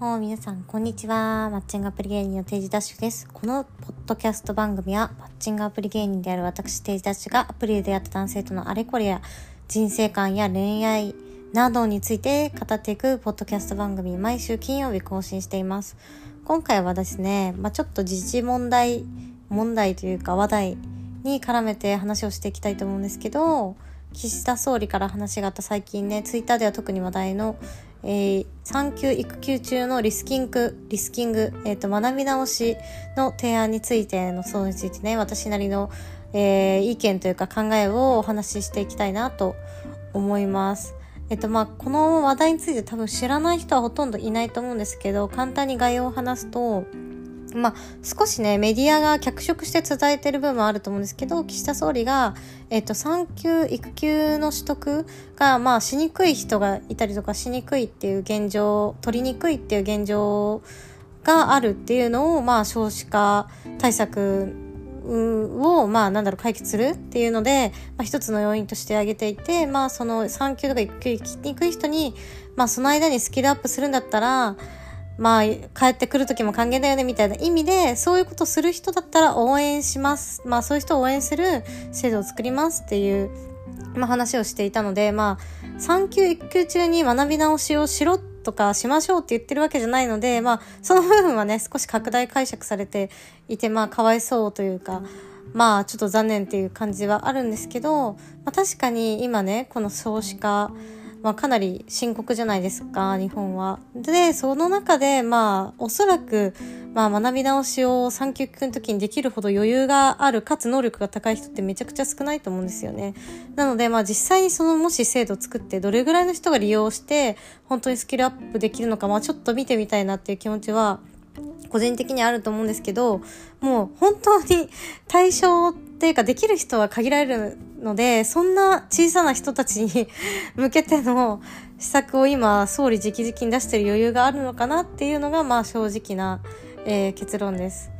ほー皆さん、こんにちは。マッチングアプリ芸人の定時ダッシュです。このポッドキャスト番組は、マッチングアプリ芸人である私、定時ダッシュがアプリで出会った男性とのあれこれや、人生観や恋愛などについて語っていくポッドキャスト番組、毎週金曜日更新しています。今回はですね、まあ、ちょっと時事問題、問題というか話題に絡めて話をしていきたいと思うんですけど、岸田総理から話があった最近ね、ツイッターでは特に話題の、えー、産休育休中のリスキング、リスキング、え、ー、と、学び直しの提案についての、そうについてね、私なりの、えー、意見というか考えをお話ししていきたいなと思います。えっと、まあ、この話題について多分知らない人はほとんどいないと思うんですけど、簡単に概要を話すと、まあ、少しね、メディアが脚色して伝えてる部分もあると思うんですけど、岸田総理が、えっと、産休、育休の取得が、まあ、しにくい人がいたりとか、しにくいっていう現状、取りにくいっていう現状があるっていうのを、まあ、少子化対策を、まあ、なんだろう、解決するっていうので、まあ、一つの要因として挙げていて、まあ、その産休とか育休行きにくい人に、まあ、その間にスキルアップするんだったら、まあ、帰ってくる時も還元だよね、みたいな意味で、そういうことする人だったら応援します。まあ、そういう人を応援する制度を作りますっていう、まあ、話をしていたので、まあ、産休育休中に学び直しをしろとかしましょうって言ってるわけじゃないので、まあ、その部分はね、少し拡大解釈されていて、まあ、かわいそうというか、まあ、ちょっと残念っていう感じはあるんですけど、まあ、確かに今ね、この少子化、まあ、かなり深刻じゃないですか、日本は。で、その中で、まあ、おそらく、まあ、学び直しを産休の時にできるほど余裕がある、かつ能力が高い人ってめちゃくちゃ少ないと思うんですよね。なので、まあ、実際にその、もし制度を作って、どれぐらいの人が利用して、本当にスキルアップできるのか、まあ、ちょっと見てみたいなっていう気持ちは、個人的にあると思うんですけど、もう本当に対象っていうかできる人は限られるので、そんな小さな人たちに向けての施策を今、総理直々に出してる余裕があるのかなっていうのが、まあ正直な、えー、結論です。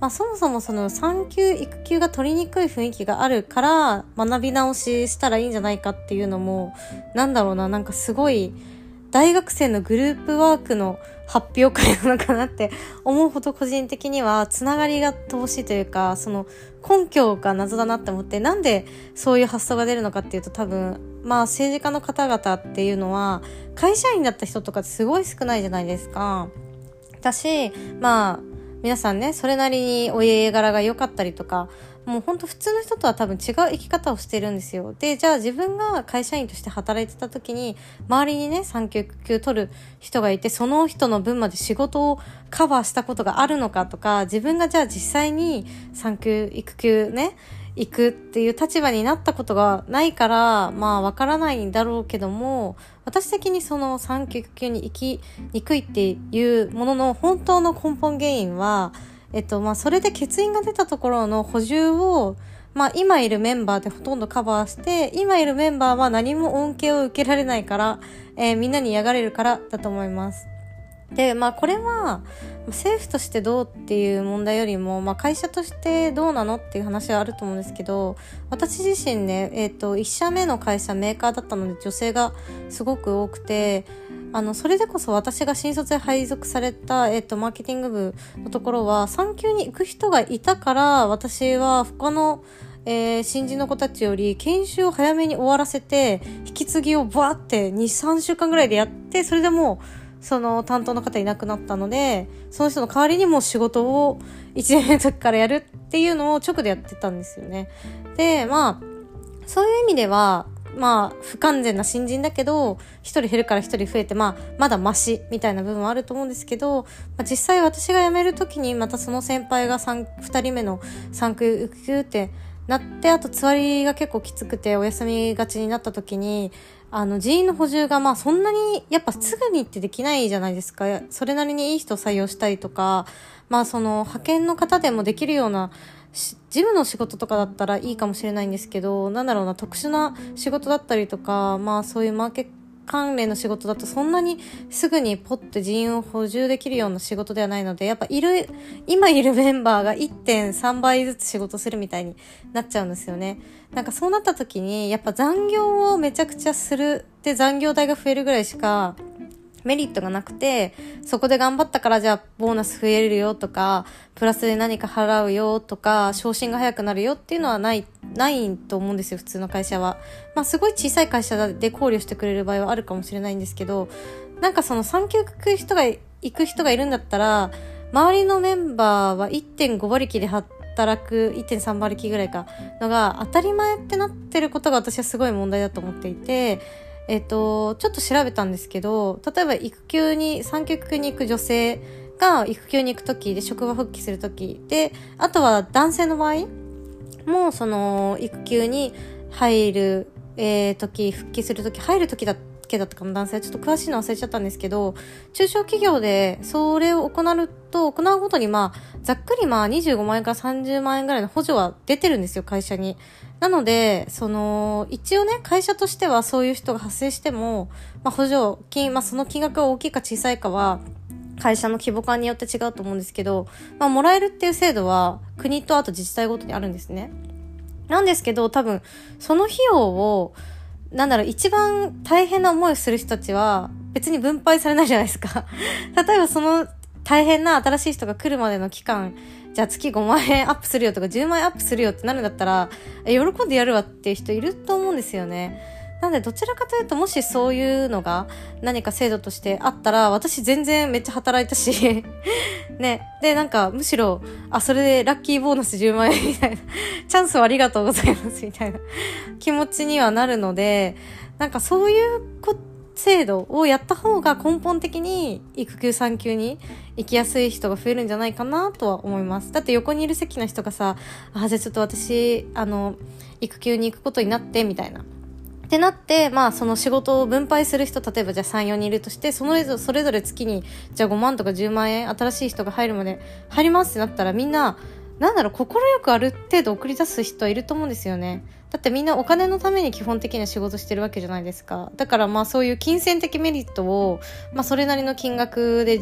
まあそもそもその産休育休が取りにくい雰囲気があるから学び直ししたらいいんじゃないかっていうのも、なんだろうな、なんかすごい大学生のグループワークの発表会なのかなって思うほど個人的にはつながりが乏しいというか、その根拠が謎だなって思って、なんでそういう発想が出るのかっていうと多分、まあ政治家の方々っていうのは会社員だった人とかすごい少ないじゃないですか。だし、まあ皆さんね、それなりにお家柄が良かったりとか、もうほんと普通の人とは多分違う生き方をしてるんですよ。で、じゃあ自分が会社員として働いてた時に、周りにね、産休休取る人がいて、その人の分まで仕事をカバーしたことがあるのかとか、自分がじゃあ実際に産休、育休ね、行くっていう立場になったことがないから、まあわからないんだろうけども、私的にその産休育休に行きにくいっていうものの本当の根本原因は、えっと、まあ、それで欠員が出たところの補充を、まあ、今いるメンバーでほとんどカバーして、今いるメンバーは何も恩恵を受けられないから、えー、みんなに嫌がれるからだと思います。で、まあ、これは、政府としてどうっていう問題よりも、まあ、会社としてどうなのっていう話はあると思うんですけど、私自身ね、えっ、ー、と、1社目の会社メーカーだったので女性がすごく多くて、あの、それでこそ私が新卒で配属された、えっ、と、マーケティング部のところは、産休に行く人がいたから、私は他の、えー、新人の子たちより研修を早めに終わらせて、引き継ぎをバーって2、3週間ぐらいでやって、それでもう、その担当の方いなくなったので、その人の代わりにも仕事を1年の時からやるっていうのを直でやってたんですよね。で、まあ、そういう意味では、まあ、不完全な新人だけど、一人減るから一人増えて、まあ、まだマシみたいな部分はあると思うんですけど、まあ、実際私が辞めるときに、またその先輩が三、二人目の産休、育ってなって、あとつわりが結構きつくてお休みがちになったときに、あの、人員の補充がまあそんなに、やっぱすぐにってできないじゃないですか。それなりにいい人を採用したりとか、まあその派遣の方でもできるような事務の仕事とかだったらいいかもしれないんですけど、なんだろうな、特殊な仕事だったりとか、まあそういうマーケット関連の仕事だとそんなにすぐにポッて人員を補充できるような仕事ではないので、やっぱいる、今いるメンバーが1.3倍ずつ仕事するみたいになっちゃうんですよね。なんかそうなった時に、やっぱ残業をめちゃくちゃするで残業代が増えるぐらいしか、メリットがなくて、そこで頑張ったからじゃあボーナス増えるよとか、プラスで何か払うよとか、昇進が早くなるよっていうのはない、ないと思うんですよ、普通の会社は。まあすごい小さい会社で考慮してくれる場合はあるかもしれないんですけど、なんかその産休行く人が、行く人がいるんだったら、周りのメンバーは1.5馬力で働く1.3馬力ぐらいかのが当たり前ってなってることが私はすごい問題だと思っていて、えっ、と、ちょっと調べたんですけど、例えば育休に、産休に行く女性が育休に行くときで職場復帰するときで、あとは男性の場合も、その、育休に入る、えー、時、復帰するとき、入るときだけだったかも男性ちょっと詳しいの忘れちゃったんですけど、中小企業でそれを行うと、行うごとにまあ、ざっくりまあ25万円から30万円ぐらいの補助は出てるんですよ、会社に。なので、その、一応ね、会社としてはそういう人が発生しても、まあ、補助金、まあ、その金額が大きいか小さいかは、会社の規模感によって違うと思うんですけど、まあ、もらえるっていう制度は、国とあと自治体ごとにあるんですね。なんですけど、多分、その費用を、なんだろう、一番大変な思いをする人たちは、別に分配されないじゃないですか。例えばその大変な新しい人が来るまでの期間、じゃあ月5万円アップするよとか10万円アップするよってなるんだったら、喜んでやるわっていう人いると思うんですよね。なんでどちらかというともしそういうのが何か制度としてあったら私全然めっちゃ働いたし ね。で、なんかむしろ、あ、それでラッキーボーナス10万円みたいなチャンスをありがとうございますみたいな気持ちにはなるので、なんかそういうこ制度をやった方が根本的に育休産休に行きやすい人が増えるんじゃないかなとは思います。だって横にいる席の人がさ、あ、じゃあちょっと私、あの、育休に行くことになって、みたいな。ってなって、まあその仕事を分配する人、例えばじゃあ3、4人いるとして、そのそれぞれ月に、じゃあ5万とか10万円新しい人が入るまで入りますってなったらみんな、なんだろう、心よくある程度送り出す人はいると思うんですよね。だってみんなお金のために基本的な仕事してるわけじゃないですか。だからまあそういう金銭的メリットを、まあそれなりの金額で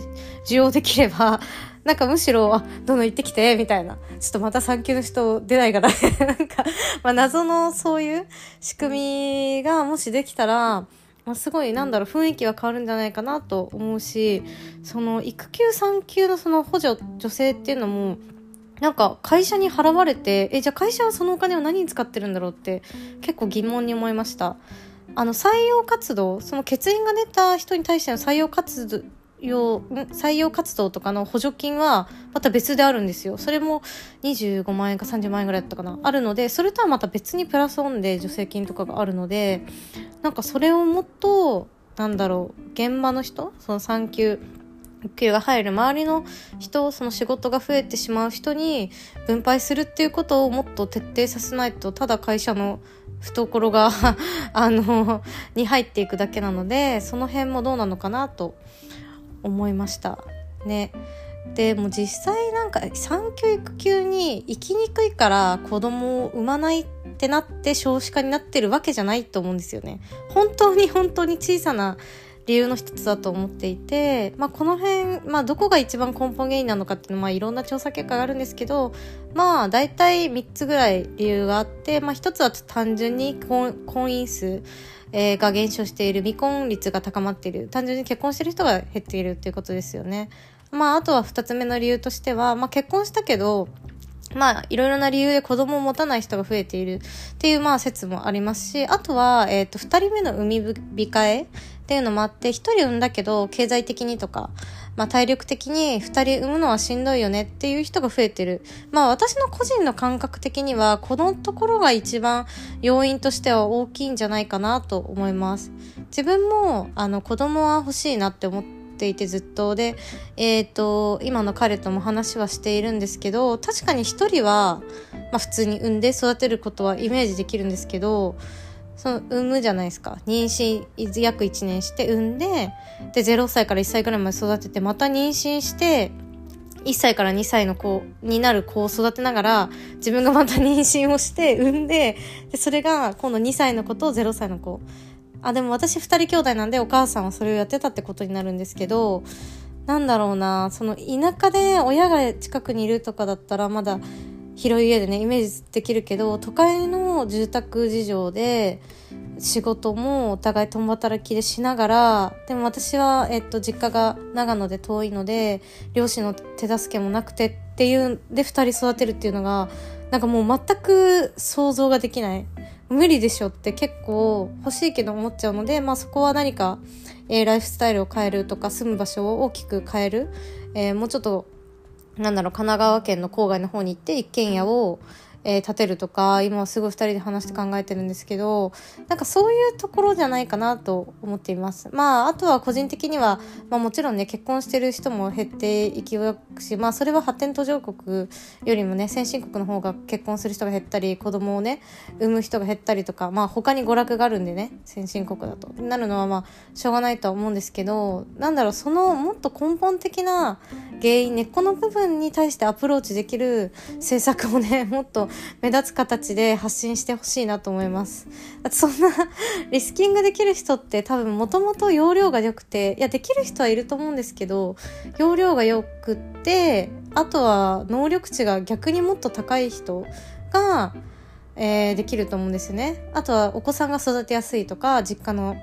需要できれば、なんかむしろ、あ、どんどん行ってきて、みたいな。ちょっとまた産休の人出ないから、なんか、まあ謎のそういう仕組みがもしできたら、まあ、すごいなんだろう雰囲気は変わるんじゃないかなと思うしその育休産休のその補助女性っていうのもなんか会社に払われて、え、じゃあ会社はそのお金を何に使ってるんだろうって結構疑問に思いました。あの採用活動、その欠員が出た人に対しての採用活動、採用活動とかの補助金はまた別であるんですよ。それも25万円か30万円ぐらいだったかな。あるので、それとはまた別にプラスオンで助成金とかがあるので、なんかそれをもっと、なんだろう、現場の人その産休給が入る周りの人その仕事が増えてしまう人に分配するっていうことをもっと徹底させないとただ会社の懐が あのに入っていくだけなのでその辺もどうなのかなと思いましたね。でも実際なんか産休育休に行きにくいから子供を産まないってなって少子化になってるわけじゃないと思うんですよね。本当に本当に小さな理由の一つだと思っていて、まあ、この辺、まあ、どこが一番根本原因なのかっていうのは、まあ、いろんな調査結果があるんですけど、まあ、大体3つぐらい理由があって、まあ、1つは単純に婚姻数、えー、が減少している、未婚率が高まっている、単純に結婚している人が減っているっていうことですよね。まあ、あとは2つ目の理由としては、まあ、結婚したけど、まあ、いろいろな理由で子供を持たない人が増えているっていう、まあ、説もありますし、あとは、えっ、ー、と、二人目の産み控えっていうのもあって、一人産んだけど、経済的にとか、まあ、体力的に二人産むのはしんどいよねっていう人が増えてる。まあ、私の個人の感覚的には、このところが一番要因としては大きいんじゃないかなと思います。自分も、あの、子供は欲しいなって思って、ていてずっとで、えっ、ー、と、今の彼とも話はしているんですけど、確かに一人は、まあ普通に産んで育てることはイメージできるんですけど、その産むじゃないですか。妊娠約1年して産んでで0歳から1歳ぐらいまで育ててまた妊娠して1歳から2歳の子になる子を育てながら自分がまた妊娠をして産んででそれが今度2歳の子と0歳の子。あでも私2人兄弟なんでお母さんはそれをやってたってことになるんですけどなんだろうな。その田舎で親が近くにいるとかだったらまだ広い家でねイメージできるけど都会の住宅事情で仕事もお互い共働きでしながらでも私は、えっと、実家が長野で遠いので両親の手助けもなくてっていうで2人育てるっていうのがなんかもう全く想像ができない。無理でしょって結構欲しいけど思っちゃうので、まあ、そこは何か、えー、ライフスタイルを変えるとか住む場所を大きく変える、えー、もうちょっとなんだろう神奈川県の郊外の方に行って一軒家を、えー、建てるとか今はすごい2人で話して考えてるんですけどなんかそういうところじゃないかなと思っています。まああとは個人的には、まあ、もちろんね結婚してる人も減っていきくしまあそれは発展途上国よりもね先進国の方が結婚する人が減ったり子供をね産む人が減ったりとかまあ他に娯楽があるんでね先進国だと。なるのはまあしょうがないとは思うんですけどなんだろうそのもっと根本的な原因根っこの部分に対してアプローチできる政策をねもっと目立つ形で発信してほしいなと思います。だってそんな リスキングできる人って多分もともと容量が良くて、いやできる人はいると思うんですけど、容量が良くって、あとは能力値が逆にもっと高い人が、えー、できると思うんですよね。あとはお子さんが育てやすいとか、実家の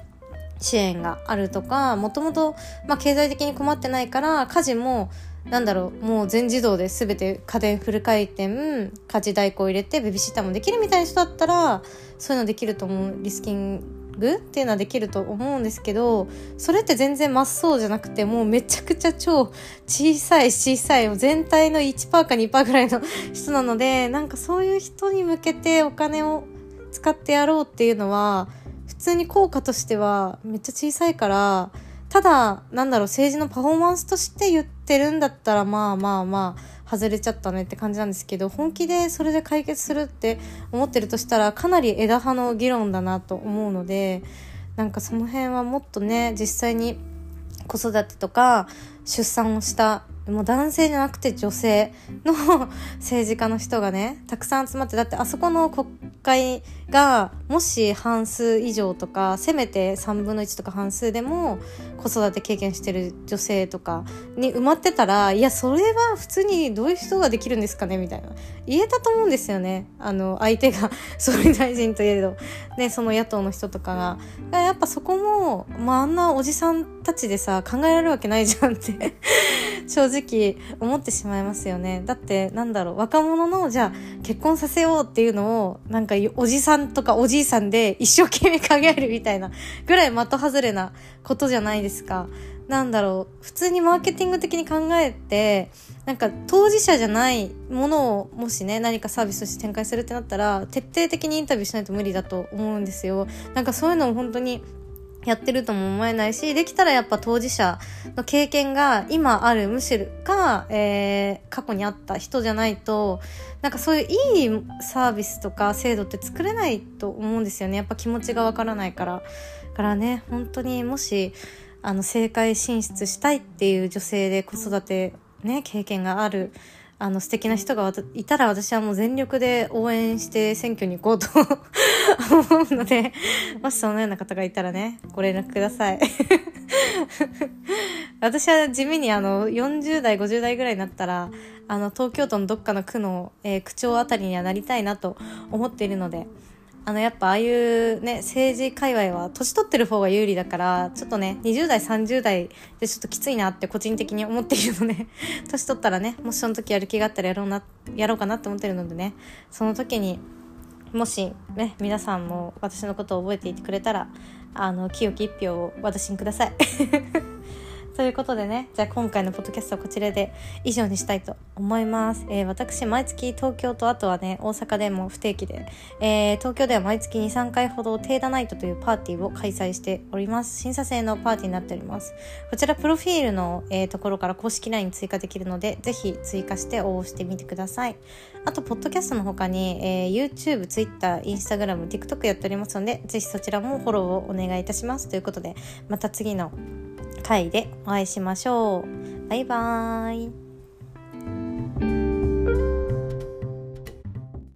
支援があるとか、もともと、まあ、経済的に困ってないから、家事もなんだろうもう全自動で全て家電フル回転家事代行入れてベビーシッターもできるみたいな人だったらそういうのできると思うリスキングっていうのはできると思うんですけどそれって全然真っそうじゃなくてもうめちゃくちゃ超小さい小さい全体の1%か2%ぐらいの人なのでなんかそういう人に向けてお金を使ってやろうっていうのは普通に効果としてはめっちゃ小さいからただ、なんだろう、政治のパフォーマンスとして言ってるんだったら、まあまあまあ、外れちゃったねって感じなんですけど、本気でそれで解決するって思ってるとしたら、かなり枝葉の議論だなと思うので、なんかその辺はもっとね、実際に子育てとか出産をしたも男性じゃなくて女性の 政治家の人がねたくさん集まってだってあそこの国会がもし半数以上とかせめて3分の1とか半数でも子育て経験してる女性とかに埋まってたらいやそれは普通にどういう人ができるんですかねみたいな。言えたと思うんですよね。あの相手が総理大臣といえど、ね、その野党の人とかがやっぱそこも、まあ、あんなおじさんたちでさ考えられるわけないじゃんって。正直思ってしまいますよね。だってなんだろう若者のじゃあ結婚させようっていうのをなんかおじさんとかおじいさんで一生懸命考えるみたいなぐらい的外れなことじゃないですか。なんだろう普通にマーケティング的に考えてなんか当事者じゃないものをもしね何かサービスとして展開するってなったら徹底的にインタビューしないと無理だと思うんですよ。なんかそういうのも本当にやってるとも思えないし、できたらやっぱ当事者の経験が今ある、むしろか、えー、過去にあった人じゃないと、なんかそういういいサービスとか制度って作れないと思うんですよね。やっぱ気持ちがわからないから。だからね、本当にもし、あの、政界進出したいっていう女性で子育て、ね、経験がある、あの素敵な人がいたら私はもう全力で応援して選挙に行こうと思うので、もしそのような方がいたらね、ご連絡ください。私は地味にあの40代、50代ぐらいになったら、あの東京都のどっかの区の、えー、区長あたりにはなりたいなと思っているので、あのやっぱああいうね政治界隈は年取ってる方が有利だからちょっとね20代30代でちょっときついなって個人的に思っているので 年取ったらねもしその時やる気があったらやろうなやろうかなって思ってるのでねその時にもしね皆さんも私のことを覚えていてくれたらあの清き一票を私にください。ということでね、じゃあ今回のポッドキャストはこちらで以上にしたいと思います。えー、私、毎月東京とあとはね、大阪でも不定期で、えー、東京では毎月2、3回ほどテーダナイトというパーティーを開催しております。審査制のパーティーになっております。こちら、プロフィールの、えー、ところから公式 LINE 追加できるので、ぜひ追加して応募してみてください。あと、ポッドキャストの他に、えー、YouTube、Twitter、Instagram、TikTok やっておりますので、ぜひそちらもフォローをお願いいたします。ということで、また次の回でお会いしましょう。バイバーイ。